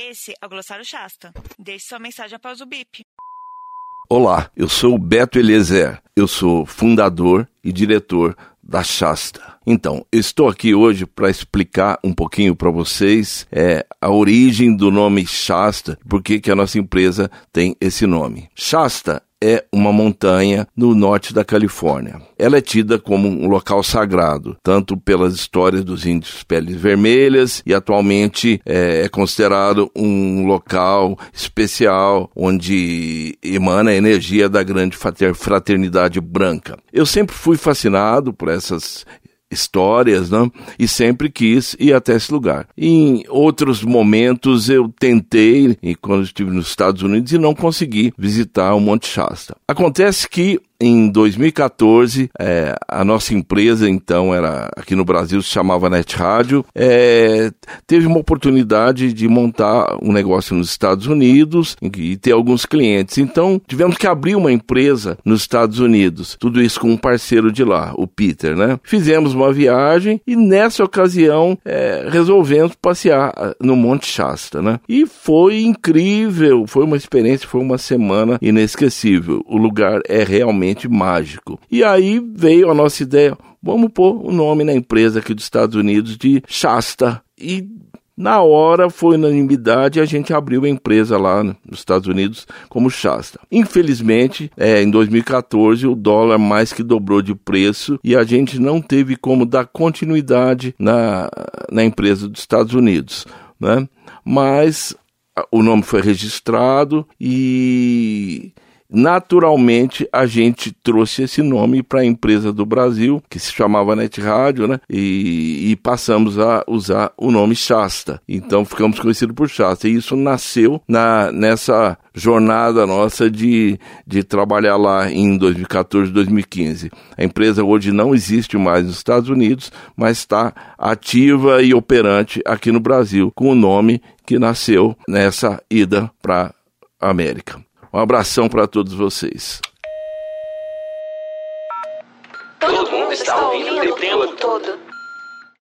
Esse é o Glossário Shasta. Deixe sua mensagem após o bip. Olá, eu sou o Beto Eliezer. Eu sou fundador e diretor da Shasta. Então, estou aqui hoje para explicar um pouquinho para vocês é, a origem do nome Shasta, por que a nossa empresa tem esse nome. Shasta é uma montanha no norte da Califórnia. Ela é tida como um local sagrado, tanto pelas histórias dos índios peles vermelhas e atualmente é, é considerado um local especial onde emana a energia da grande fraternidade branca. Eu sempre fui fascinado por essas histórias, né? E sempre quis ir até esse lugar. Em outros momentos eu tentei, e quando estive nos Estados Unidos, e não consegui visitar o Monte Shasta. Acontece que em 2014, é, a nossa empresa, então, era aqui no Brasil, se chamava Net Rádio, é, teve uma oportunidade de montar um negócio nos Estados Unidos e ter alguns clientes. Então, tivemos que abrir uma empresa nos Estados Unidos. Tudo isso com um parceiro de lá, o Peter, né? Fizemos uma viagem e nessa ocasião é, resolvemos passear ah, no Monte Shasta, né? E foi incrível, foi uma experiência, foi uma semana inesquecível. O lugar é realmente mágico. E aí veio a nossa ideia, vamos pôr o nome na empresa aqui dos Estados Unidos de Shasta. E na hora foi unanimidade e a gente abriu a empresa lá nos Estados Unidos como Shasta. Infelizmente, é, em 2014 o dólar mais que dobrou de preço e a gente não teve como dar continuidade na, na empresa dos Estados Unidos. Né? Mas o nome foi registrado e Naturalmente, a gente trouxe esse nome para a empresa do Brasil, que se chamava Net Rádio, né? E, e, passamos a usar o nome Shasta. Então, ficamos conhecidos por Shasta. E isso nasceu na, nessa jornada nossa de, de trabalhar lá em 2014, 2015. A empresa hoje não existe mais nos Estados Unidos, mas está ativa e operante aqui no Brasil, com o nome que nasceu nessa ida para a América. Um abração para todos vocês. Todo mundo está ouvindo o tempo todo.